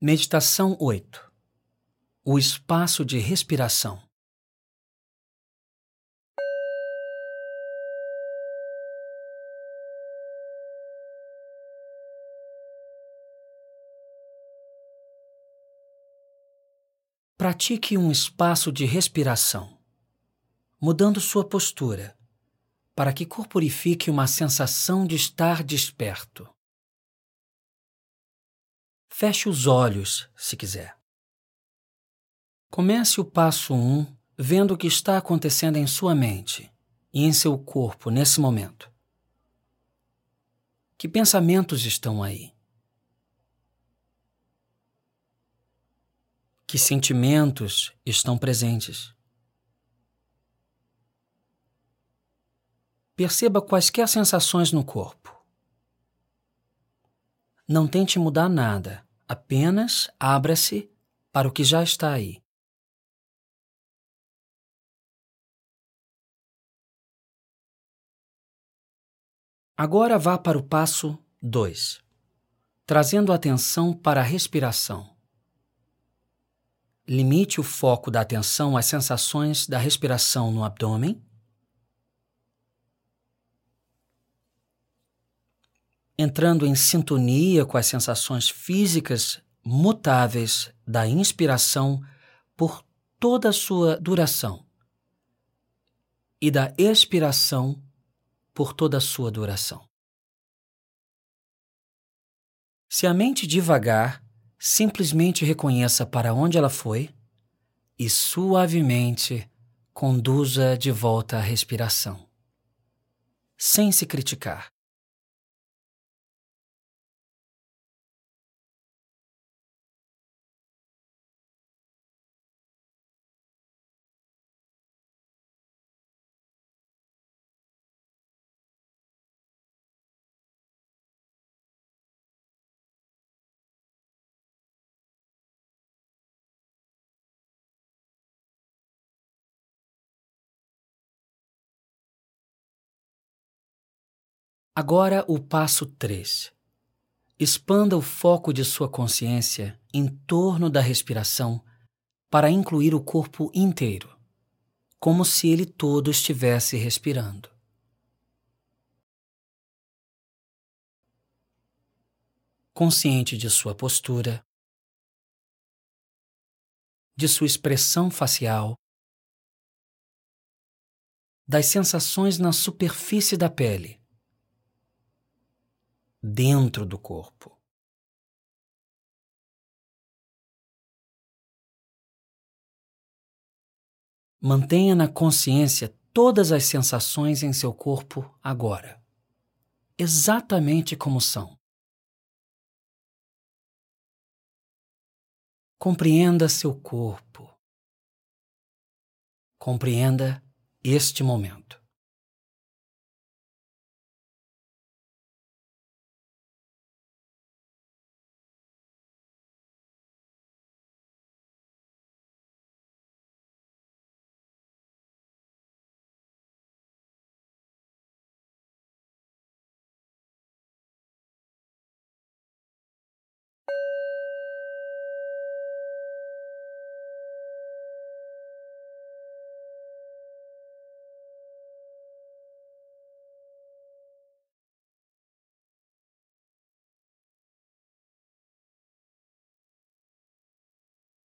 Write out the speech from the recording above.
Meditação 8 O espaço de respiração. Pratique um espaço de respiração, mudando sua postura, para que corporifique uma sensação de estar desperto. Feche os olhos, se quiser. Comece o passo 1 um, vendo o que está acontecendo em sua mente e em seu corpo nesse momento. Que pensamentos estão aí? Que sentimentos estão presentes? Perceba quaisquer sensações no corpo. Não tente mudar nada Apenas abra-se para o que já está aí. Agora vá para o passo 2, trazendo atenção para a respiração. Limite o foco da atenção às sensações da respiração no abdômen entrando em sintonia com as sensações físicas mutáveis da inspiração por toda a sua duração e da expiração por toda a sua duração. Se a mente devagar, simplesmente reconheça para onde ela foi e suavemente conduza de volta à respiração, sem se criticar. Agora o passo 3. Expanda o foco de sua consciência em torno da respiração para incluir o corpo inteiro, como se ele todo estivesse respirando. Consciente de sua postura, de sua expressão facial, das sensações na superfície da pele dentro do corpo. Mantenha na consciência todas as sensações em seu corpo agora, exatamente como são. Compreenda seu corpo. Compreenda este momento.